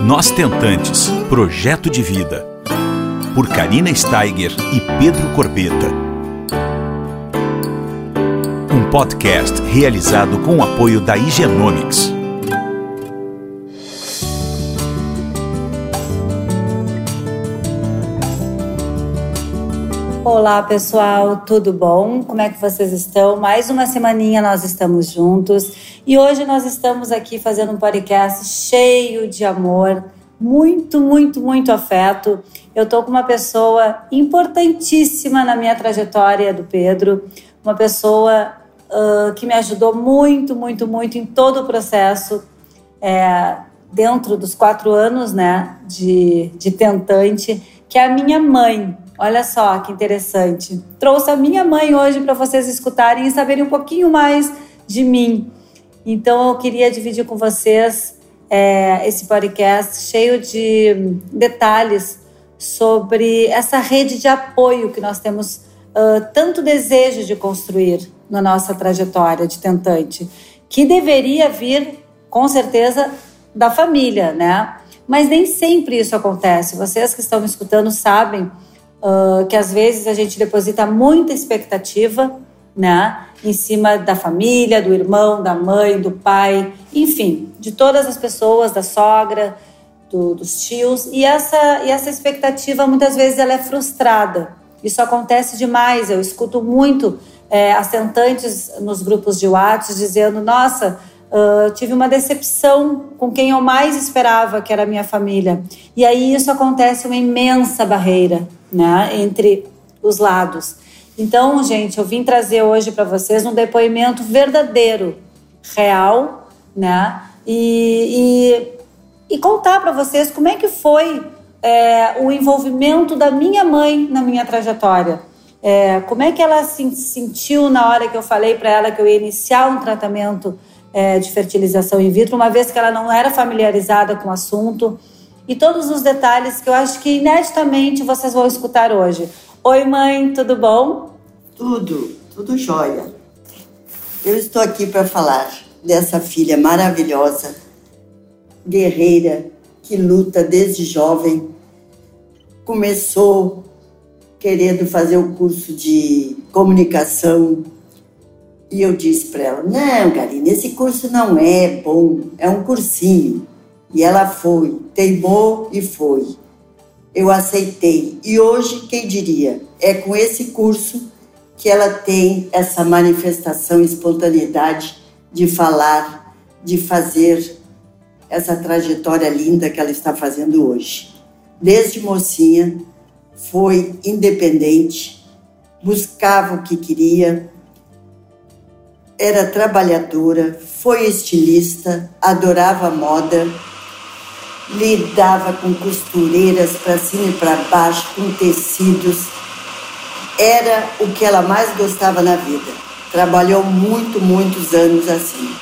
Nós Tentantes Projeto de Vida. Por Karina Steiger e Pedro Corbeta. Um podcast realizado com o apoio da Higienomics. Olá pessoal, tudo bom? Como é que vocês estão? Mais uma semaninha nós estamos juntos e hoje nós estamos aqui fazendo um podcast cheio de amor, muito, muito, muito afeto. Eu tô com uma pessoa importantíssima na minha trajetória do Pedro, uma pessoa uh, que me ajudou muito, muito, muito em todo o processo, é, dentro dos quatro anos né, de, de tentante, que é a minha mãe. Olha só que interessante. Trouxe a minha mãe hoje para vocês escutarem e saberem um pouquinho mais de mim. Então eu queria dividir com vocês é, esse podcast cheio de detalhes sobre essa rede de apoio que nós temos uh, tanto desejo de construir na nossa trajetória de tentante, que deveria vir com certeza da família, né? Mas nem sempre isso acontece. Vocês que estão me escutando sabem uh, que às vezes a gente deposita muita expectativa, né, em cima da família, do irmão, da mãe, do pai, enfim, de todas as pessoas, da sogra, do, dos tios, e essa, e essa expectativa muitas vezes ela é frustrada. Isso acontece demais. Eu escuto muito é, assentantes nos grupos de WhatsApp dizendo: Nossa, uh, tive uma decepção com quem eu mais esperava, que era a minha família. E aí isso acontece uma imensa barreira né, entre os lados. Então, gente, eu vim trazer hoje para vocês um depoimento verdadeiro, real, né, e, e, e contar para vocês como é que foi é, o envolvimento da minha mãe na minha trajetória. É, como é que ela se sentiu na hora que eu falei para ela que eu ia iniciar um tratamento é, de fertilização in vitro, uma vez que ela não era familiarizada com o assunto e todos os detalhes que eu acho que ineditamente vocês vão escutar hoje. Oi, mãe, tudo bom? Tudo, tudo jóia. Eu estou aqui para falar dessa filha maravilhosa, guerreira, que luta desde jovem. Começou querendo fazer o curso de comunicação e eu disse para ela: Não, Garina, esse curso não é bom, é um cursinho. E ela foi, teimou e foi. Eu aceitei. E hoje, quem diria? É com esse curso que ela tem essa manifestação, espontaneidade de falar, de fazer essa trajetória linda que ela está fazendo hoje. Desde mocinha, foi independente, buscava o que queria, era trabalhadora, foi estilista, adorava moda lidava com costureiras para cima e para baixo, com tecidos. Era o que ela mais gostava na vida. Trabalhou muito, muitos anos assim.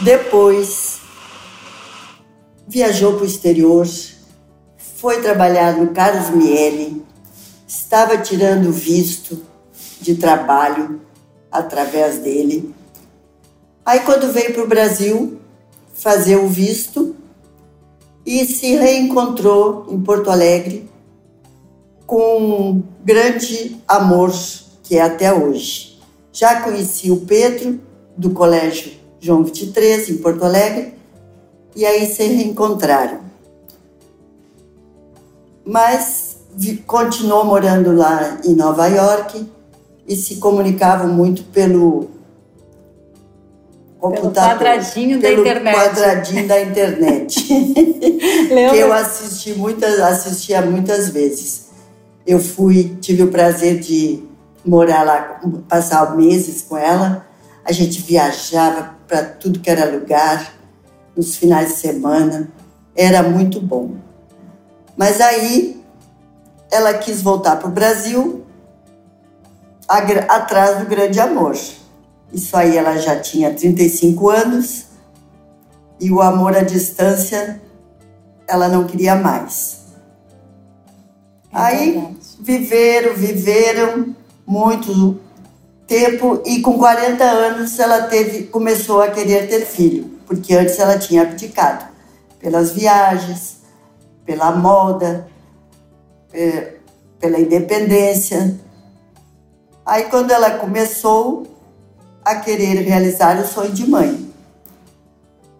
Depois, viajou para o exterior, foi trabalhar no Carlos Miele, estava tirando visto de trabalho através dele. Aí, quando veio para o Brasil fazer o visto, e se reencontrou em Porto Alegre com um grande amor que é até hoje. Já conheci o Pedro do Colégio João 23 em Porto Alegre e aí se reencontraram. Mas continuou morando lá em Nova York e se comunicavam muito pelo computador. Pelo quadradinho pelo da internet. quadradinho da internet. que eu assisti muitas, assistia muitas vezes. Eu fui, tive o prazer de morar lá, passar meses com ela. A gente viajava para tudo que era lugar, nos finais de semana. Era muito bom. Mas aí ela quis voltar para o Brasil atrás do grande amor. Isso aí ela já tinha 35 anos e o amor à distância ela não queria mais. É aí viveram, viveram muito tempo e com 40 anos ela teve, começou a querer ter filho, porque antes ela tinha abdicado. pelas viagens, pela moda, é, pela independência. Aí, quando ela começou a querer realizar o sonho de mãe,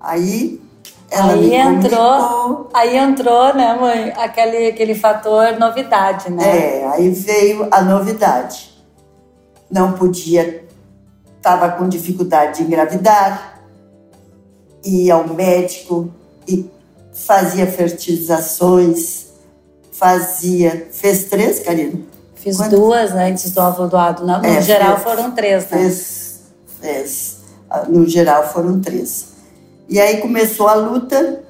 aí ela aí entrou, aí entrou, né, mãe, aquele, aquele fator novidade, né? É, aí veio a novidade. Não podia, estava com dificuldade de engravidar, ia ao médico e fazia fertilizações, fazia. Fez três, Karina? Fiz Quantas? duas antes do óvulo doado. No, no É, geral fez- foram três, né? Fez, fez. Ah, No geral foram três. E aí começou a luta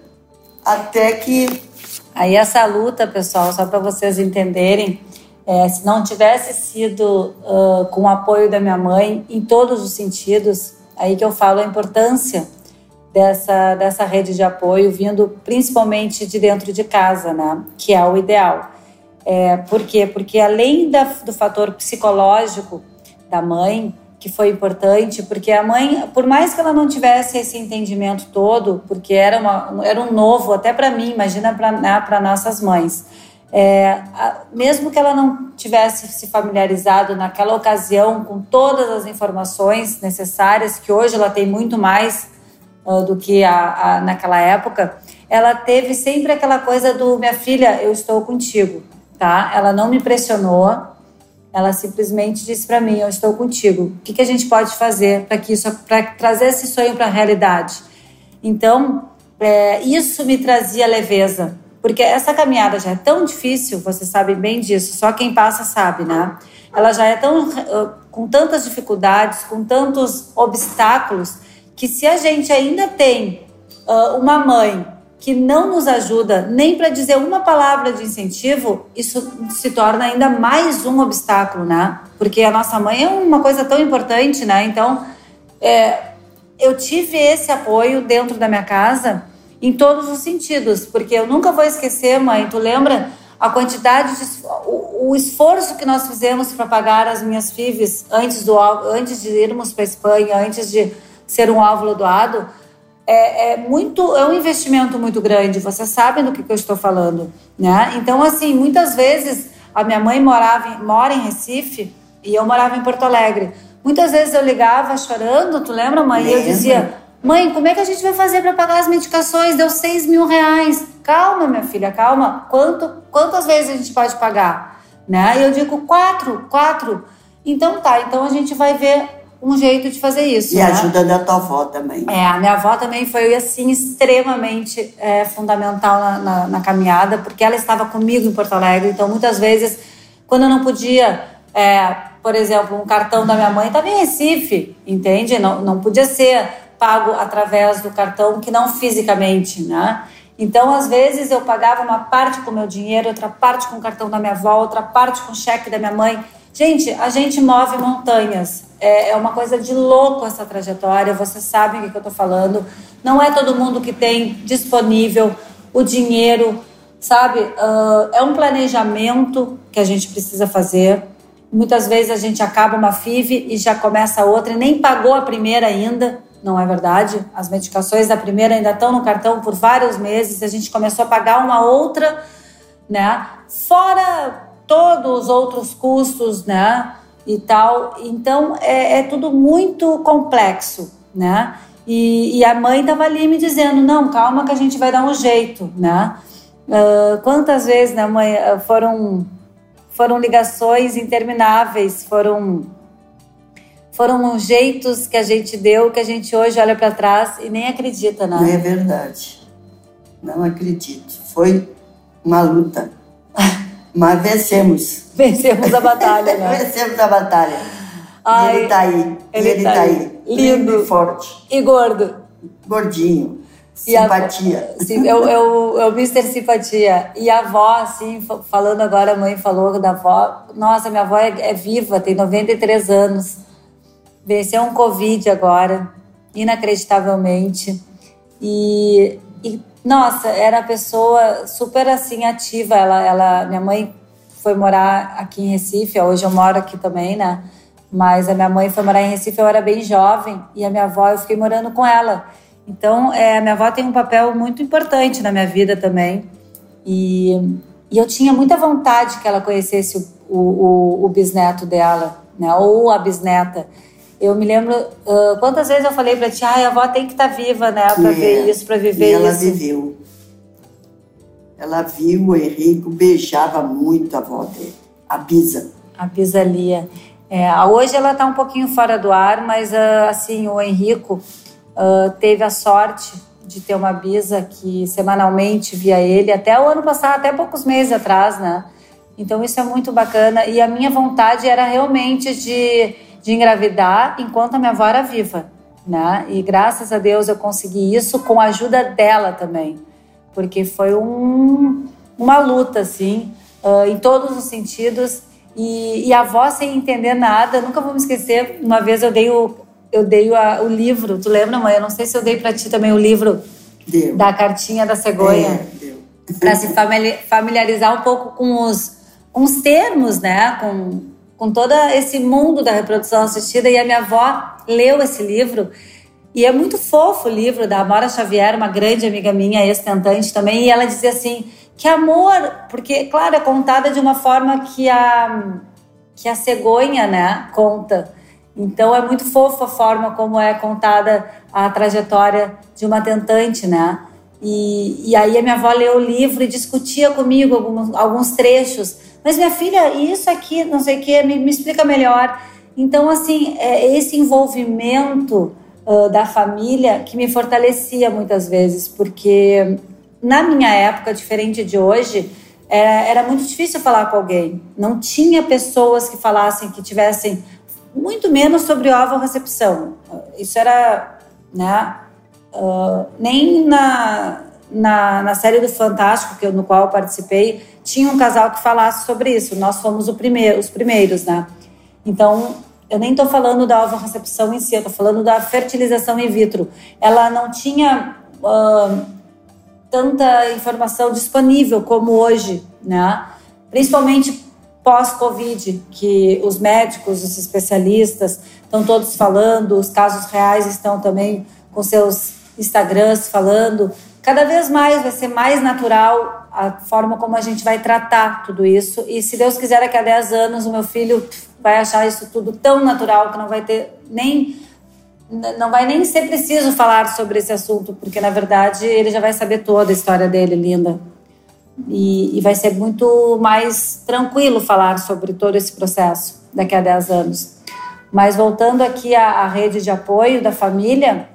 até que Aí essa luta, pessoal, só para vocês entenderem, é, se não tivesse sido ah, com o apoio da minha mãe em todos os sentidos, aí que eu falo a importância dessa, dessa rede de apoio vindo principalmente de dentro de casa, né? Que é o ideal. É, por quê? Porque além da, do fator psicológico da mãe, que foi importante, porque a mãe, por mais que ela não tivesse esse entendimento todo, porque era, uma, era um novo, até para mim, imagina para né, nossas mães, é, a- mesmo que ela não tivesse se familiarizado naquela ocasião com todas as informações necessárias, que hoje ela tem muito mais ah, do que a, a- naquela época, ela teve sempre aquela coisa do minha filha, eu estou contigo, tá? Ela não me pressionou, ela simplesmente disse para mim, eu estou contigo. O que, que a gente pode fazer para que isso, para trazer esse sonho para a realidade? Então, é, isso me trazia leveza, porque essa caminhada já é tão difícil, vocês sabem bem disso, só quem passa sabe, né? Ela já é tão com tantas dificuldades, com tantos obstáculos, que se a gente ainda tem ah, uma mãe que não nos ajuda nem para dizer uma palavra de incentivo, isso se torna ainda mais um obstáculo, né? Porque a nossa mãe é uma coisa tão importante, né? Então, é, eu tive esse apoio dentro da minha casa em todos os sentidos, porque eu nunca vou esquecer, mãe, tu lembra a quantidade de o, o esforço que nós fizemos para pagar as minhas FIVs antes do antes de irmos para Espanha, antes de ser um óvulo doado, é, é muito é um investimento muito grande. Vocês sabem do que, que eu estou falando, né? Então assim, muitas vezes a minha mãe morava em, mora em Recife e eu morava em Porto Alegre. Muitas vezes eu ligava chorando, tu lembra, mãe? E eu dizia, mãe, como é que a gente vai fazer para pagar as medicações? Deu seis mil reais. Calma, minha filha, calma. Quanto, quantas vezes a gente pode pagar? Né? E eu digo, quatro, quatro. Então tá, então a gente vai ver um jeito de fazer isso. e né? a ajuda da tua avó também. É, a minha avó também foi, assim, extremamente é, fundamental na, na- na caminhada, porque ela estava comigo em Porto Alegre, então muitas vezes, quando eu não podia, é, por exemplo, um cartão da minha mãe estava em Recife, entende? Não, não podia ser pago através do cartão, que não fisicamente, né? Então, às vezes, eu pagava uma parte com meu dinheiro, outra parte com o cartão da minha avó, outra parte com o cheque da minha mãe. Gente, a gente move montanhas. É, é uma coisa de louco essa trajetória. Vocês sabem o que, eu estou falando. Não é todo mundo que tem disponível o dinheiro, sabe? Ah, é um planejamento que a gente precisa fazer. Muitas vezes a gente acaba uma FIV e já começa outra e nem pagou a primeira ainda. Não é verdade? As medicações da primeira ainda estão no cartão por vários meses. A gente começou a pagar uma outra, né? Fora todos os outros custos, né? E tal. Então é, é tudo muito complexo, né? E, e a mãe estava ali me dizendo: não, calma que a gente vai dar um jeito, né? Ah, quantas vezes, né, mãe? ah, Foram, foram ligações intermináveis, foram foram jeitos que a gente deu que a gente hoje olha para trás e nem acredita, Não né? é verdade. Não acredito. Foi uma luta. Mas vencemos. Vencemos a batalha, né? vencemos a batalha. Ai, e ele tá aí. ele ele tá tá, aí. aí. Lindo. e forte. E gordo. Gordinho. A- Simpatia. Sim, eu, eu, eu Mr. Simpatia. E a avó, assim, fa- falando agora, a mãe falou da avó. Nossa, minha avó é, é viva, tem 93 anos. Venceu um Covid agora, inacreditavelmente. E, e, nossa, era uma pessoa super, assim, ativa. Ela, ela, minha mãe foi morar aqui em Recife, hoje eu moro aqui também, né? Mas a minha mãe foi morar em Recife, eu era bem jovem, e a minha avó, eu fiquei morando com ela. Então, é, a minha avó tem um papel muito importante na minha vida também. E, e eu tinha muita vontade que ela conhecesse o, o, o bisneto dela, né? Ou a bisneta. Eu me lembro uh, quantas vezes eu falei para ti, ah, a avó tem que estar tá viva, né, para é, ver isso, para viver e ela isso. Ela viveu. Ela viu o Henrico, beijava muito a avó dele, a Bisa. A Bisa Lia. É, hoje ela está um pouquinho fora do ar, mas uh, assim, o Henrico uh, teve a sorte de ter uma bisa que semanalmente via ele até o ano passado, até poucos meses atrás, né? Então isso é muito bacana e a minha vontade era realmente de, de engravidar enquanto a minha avó era viva, né? E graças a Deus eu consegui isso com a ajuda dela também, porque foi um, uma luta assim, uh, em todos os sentidos e, e, a avó sem entender nada, nunca vou me esquecer. Uma vez eu dei o, eu dei a, o livro, tu lembra, mãe? Eu não sei se eu dei para ti também o livro deu. da cartinha da cegonha. É, para se familiarizar um pouco com os, com os termos, né? Com, com todo esse mundo da reprodução assistida. E a minha avó leu esse livro. E é muito fofo o livro da Amora Xavier, uma grande amiga minha, ex-tentante também. E ela dizia assim: que amor, porque, claro, é contada de uma forma que a, que a cegonha, né, conta. Então é muito fofa a forma como é contada a trajetória de uma tentante, né? E, e aí a minha avó leu o livro e discutia comigo alguns, alguns trechos. Mas minha filha, isso aqui, não sei o que, me, me explica melhor. Então, assim, é esse envolvimento uh, da família que me fortalecia muitas vezes, porque na minha época, diferente de hoje, era, era muito difícil falar com alguém. Não tinha pessoas que falassem, que tivessem muito menos sobre recepção. Isso era, né? Uh, nem na, na, na, série do Fantástico, que eu, no qual eu participei, tinha um casal que falasse sobre isso. Nós fomos os primeiros, né? Então, eu nem estou falando da recepção em si, eu estou falando da fertilização in vitro. Ela não tinha uh, tanta informação disponível como hoje, né? Principalmente pós-Covid, que os médicos, os especialistas estão todos falando, os casos reais estão também com seus Instagrams falando. Cada vez mais vai ser mais natural a forma como a gente vai tratar tudo isso. E se Deus quiser, daqui a 10 anos, o meu filho vai achar isso tudo tão natural que não vai ter nem. Não vai nem ser preciso falar sobre esse assunto, porque na verdade ele já vai saber toda a história dele, linda. E, e, vai ser muito mais tranquilo falar sobre todo esse processo daqui a 10 anos. Mas voltando aqui à, à rede de apoio da família,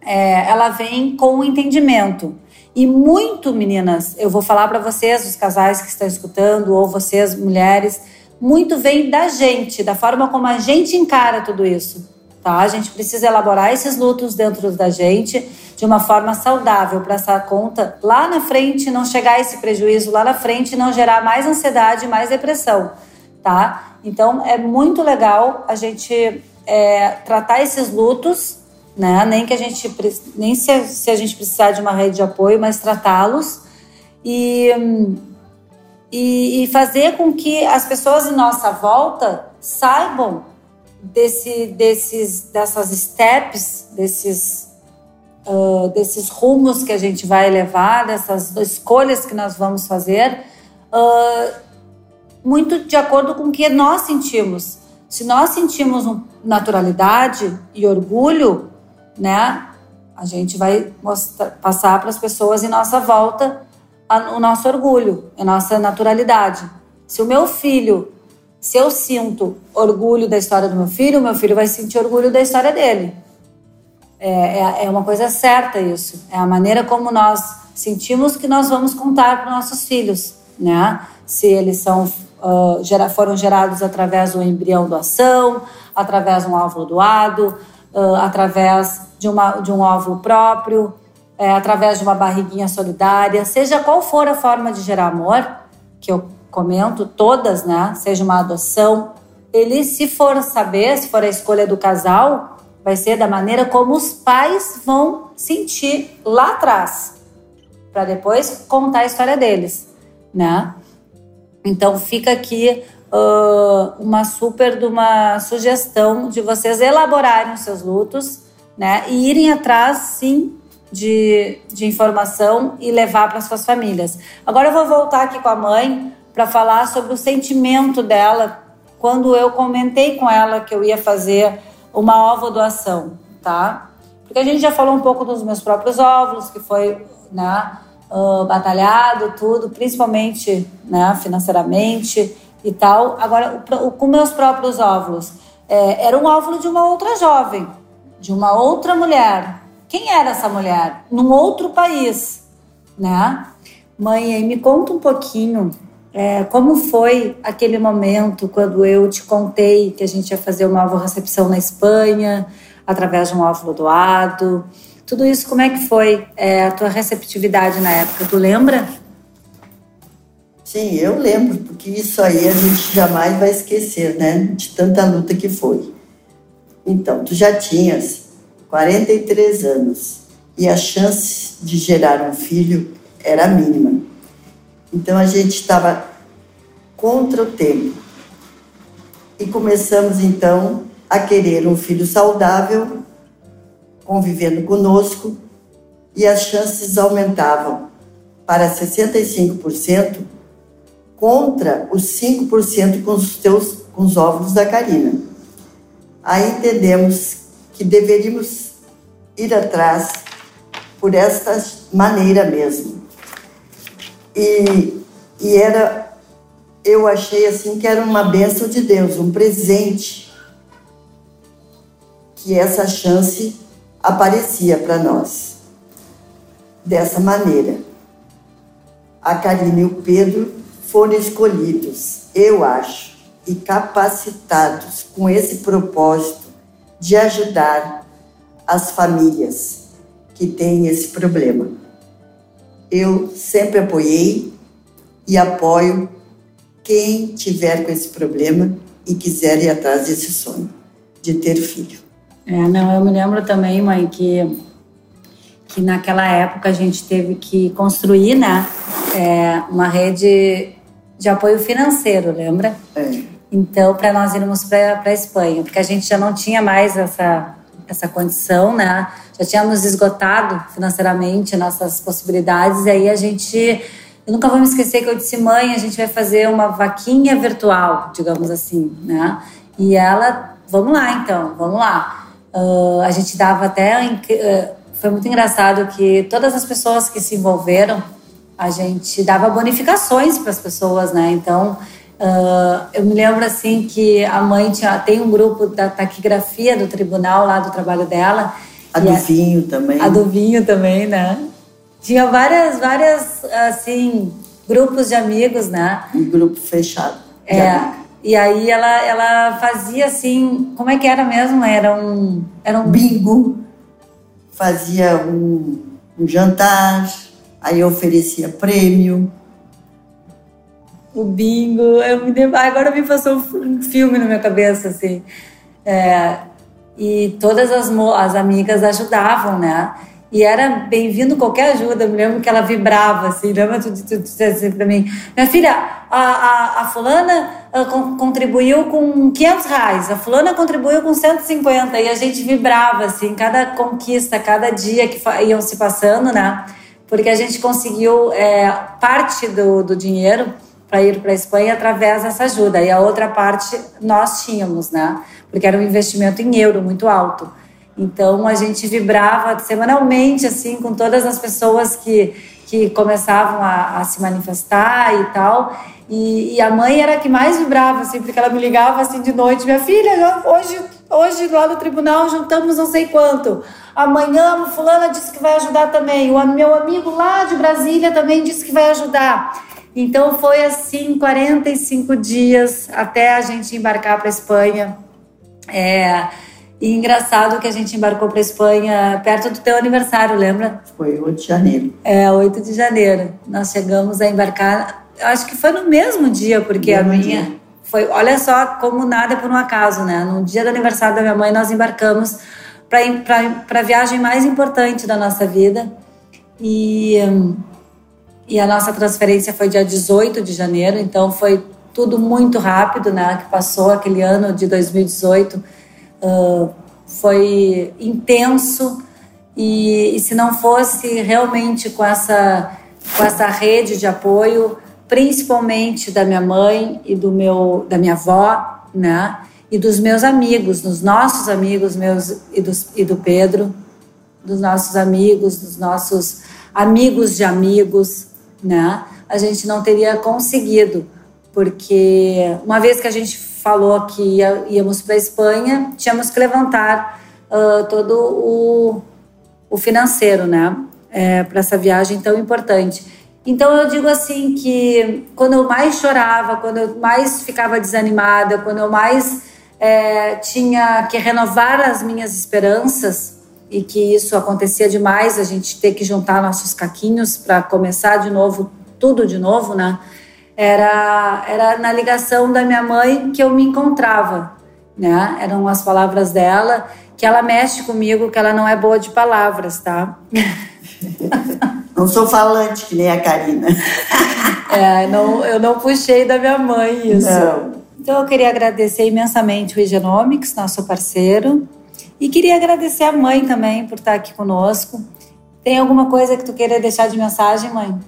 é, ela vem com o entendimento. E muito, meninas, eu vou falar para vocês, os casais que estão escutando, ou vocês, mulheres, muito vem da gente, da forma como a gente encara tudo isso. Tá? A gente precisa elaborar esses lutos dentro da gente de uma forma saudável para essa conta lá na frente não chegar esse prejuízo lá na frente não gerar mais ansiedade mais depressão, tá? Então é muito legal a gente é, tratar esses lutos, né? Nem que a gente nem se, se a gente precisar de uma rede de apoio, mas tratá-los e, e, e fazer com que as pessoas em nossa volta saibam desse, desses, dessas steps, desses uh, desses rumos que a gente vai levar, dessas escolhas que nós vamos fazer, uh, muito de acordo com o que nós sentimos. Se nós sentimos naturalidade e orgulho, né, a gente vai mostrar, passar para as pessoas em nossa volta a, o nosso orgulho, a nossa naturalidade. Se o meu filho, se eu sinto orgulho da história do meu filho, o meu filho vai sentir orgulho da história dele. É, é, é, uma coisa certa isso. É a maneira como nós sentimos que nós vamos contar para nossos filhos, né? Se eles são, uh, gera, foram gerados através do embrião doação, através de um óvulo doado, uh, através de, uma, de um óvulo próprio, é, através de uma barriguinha solidária, seja qual for a forma de gerar amor, que eu comento, todas, né? Seja uma adoção, ele, se for saber, se for a escolha do casal, vai ser da maneira como os pais vão sentir lá atrás, para depois contar a história deles, né? Então fica aqui uh, uma super de uma sugestão de vocês elaborarem os seus lutos, né? E irem atrás, sim, de, de informação e levar para suas famílias. Agora eu vou voltar aqui com a mãe para falar sobre o sentimento dela quando eu comentei com ela que eu ia fazer uma ovo doação, tá? Porque a gente já falou um pouco dos meus próprios óvulos, que foi, né, uh, batalhado, tudo, principalmente, né, financeiramente e tal. Agora, o, o, com meus próprios óvulos, é, era um óvulo de uma outra jovem, de uma outra mulher. Quem era essa mulher? Num outro país, né? Mãe, me conta um pouquinho é, como foi aquele momento quando eu te contei que a gente ia fazer uma recepção na Espanha, através de um óvulo doado? Tudo isso, como é que foi é, a tua receptividade na época? Tu lembra? Sim, eu lembro, porque isso aí a gente jamais vai esquecer, né? De tanta luta que foi. Então, tu já tinhas 43 anos e a chance de gerar um filho era mínima. Então a gente estava contra o tempo. E começamos então a querer um filho saudável, convivendo conosco, e as chances aumentavam para 65% contra os 5% com os teus com os óvulos da Karina. Aí entendemos que deveríamos ir atrás por esta maneira mesmo. E, e era, eu achei assim que era uma bênção de Deus, um presente, que essa chance aparecia para nós. Dessa maneira, a Karine e o Pedro foram escolhidos, eu acho, e capacitados com esse propósito de ajudar as famílias que têm esse problema. Eu sempre apoiei e apoio quem tiver com esse problema e quiser ir atrás desse sonho de ter filho. É, não, eu me lembro também, mãe, que que naquela época a gente teve que construir, né, é, uma rede de apoio financeiro, lembra? É. Então, para nós irmos para a Espanha, porque a gente já não tinha mais essa, essa condição, né? Já tínhamos esgotado financeiramente nossas possibilidades, e aí a gente. Eu nunca vou me esquecer que eu disse, mãe, a gente vai fazer uma vaquinha virtual, digamos assim, né? E ela, vamos lá então, vamos lá. Uh, a gente dava até. Uh, foi muito engraçado que todas as pessoas que se envolveram, a gente dava bonificações para as pessoas, né? Então Uh, eu me lembro assim que a mãe tinha, tem um grupo da taquigrafia do tribunal lá do trabalho dela. A do a, vinho também. A do vinho também, né? Tinha várias, várias, assim, grupos de amigos, né? Um grupo fechado. É. E aí ela, ela fazia assim, como é que era mesmo? Era um, era um bingo. Fazia um, um jantar, aí oferecia prêmio o bingo. Eu me dei... Agora me passou um filme na minha cabeça, assim. É... E todas as, as amigas ajudavam, né? E era bem-vindo qualquer ajuda. Eu me lembro que ela vibrava, assim. Lembra tu, tu, assim pra mim? Minha filha, a, a, a fulana a, contribuiu com 500 reais. A fulana contribuiu com 150. E a gente vibrava, assim. Cada conquista, cada dia que iam se passando, né? Porque a gente conseguiu é, parte do, do dinheiro para ir para a Espanha através dessa ajuda. E a outra parte nós tínhamos, né? Porque era um investimento em euro muito alto. Então a gente vibrava semanalmente assim com todas as pessoas que que começavam a, a se manifestar e tal. E, e, a mãe era a que mais vibrava, assim, porque ela me ligava assim de noite: minha filha, hoje, hoje lá no tribunal juntamos não sei quanto. Amanhã, fulana disse que vai ajudar também. O meu amigo lá de Brasília também disse que vai ajudar. Então foi assim 45 dias até a gente embarcar para Espanha. É, e engraçado que a gente embarcou para Espanha perto do teu aniversário, lembra? Foi 8 de janeiro. É, 8 de janeiro. Nós chegamos a embarcar, acho que foi no mesmo dia, porque mesmo a minha dia. foi, olha só como nada é por um acaso, né? No dia do aniversário da minha mãe nós embarcamos para a viagem mais importante da nossa vida. E hum, e a nossa transferência foi dia 18 de janeiro, então foi tudo muito rápido, né? Que passou aquele ano de 2018 uh, foi intenso e, e se não fosse realmente com essa com essa rede de apoio, principalmente da minha mãe e do meu da minha avó, né? E dos meus amigos, dos nossos amigos meus e, dos, e do Pedro, dos nossos amigos, dos nossos amigos de amigos, né? A gente não teria conseguido, porque uma vez que a gente falou que ia, íamos para a Espanha, tínhamos que levantar uh, todo o, o financeiro, né? É, para essa viagem tão importante. Então eu digo assim que quando eu mais chorava, quando eu mais ficava desanimada, quando eu mais é, tinha que renovar as minhas esperanças e que isso acontecia demais, a gente ter que juntar nossos caquinhos para começar de novo, tudo de novo, né? Era, era na ligação da minha mãe que eu me encontrava, né? Eram as palavras dela, que ela mexe comigo, que ela não é boa de palavras, tá? Não sou falante que nem a Karina. É, não, eu não puxei da minha mãe isso. Não. Então eu queria agradecer imensamente o Egenomics, nosso parceiro, e queria agradecer a mãe também por estar aqui conosco. Tem alguma coisa que tu queira deixar de mensagem, mãe?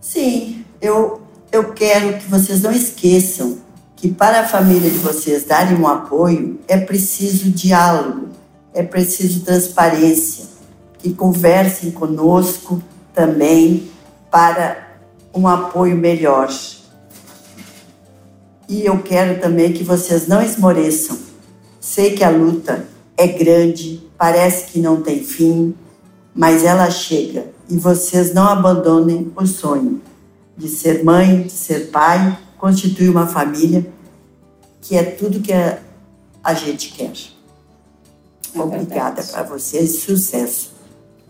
Sim, eu, eu quero que vocês não esqueçam que para a família de vocês darem um apoio é preciso diálogo, é preciso transparência, que conversem conosco também para um apoio melhor. E eu quero também que vocês não esmoreçam. Sei que a luta é grande, parece que não tem fim, mas ela chega e vocês não abandonem o sonho de ser mãe, de ser pai, constituir uma família, que é tudo que a, a gente quer. É Obrigada para vocês, sucesso.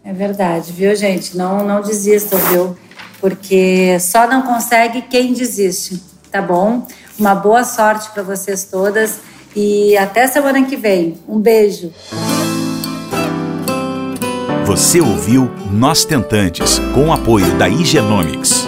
É verdade, viu, gente? Não, não desistam, viu? Porque só não consegue quem desiste, tá bom? Uma boa sorte para vocês todas e até semana que vem. Um beijo. Você ouviu Nós Tentantes, com o apoio da Igenomics.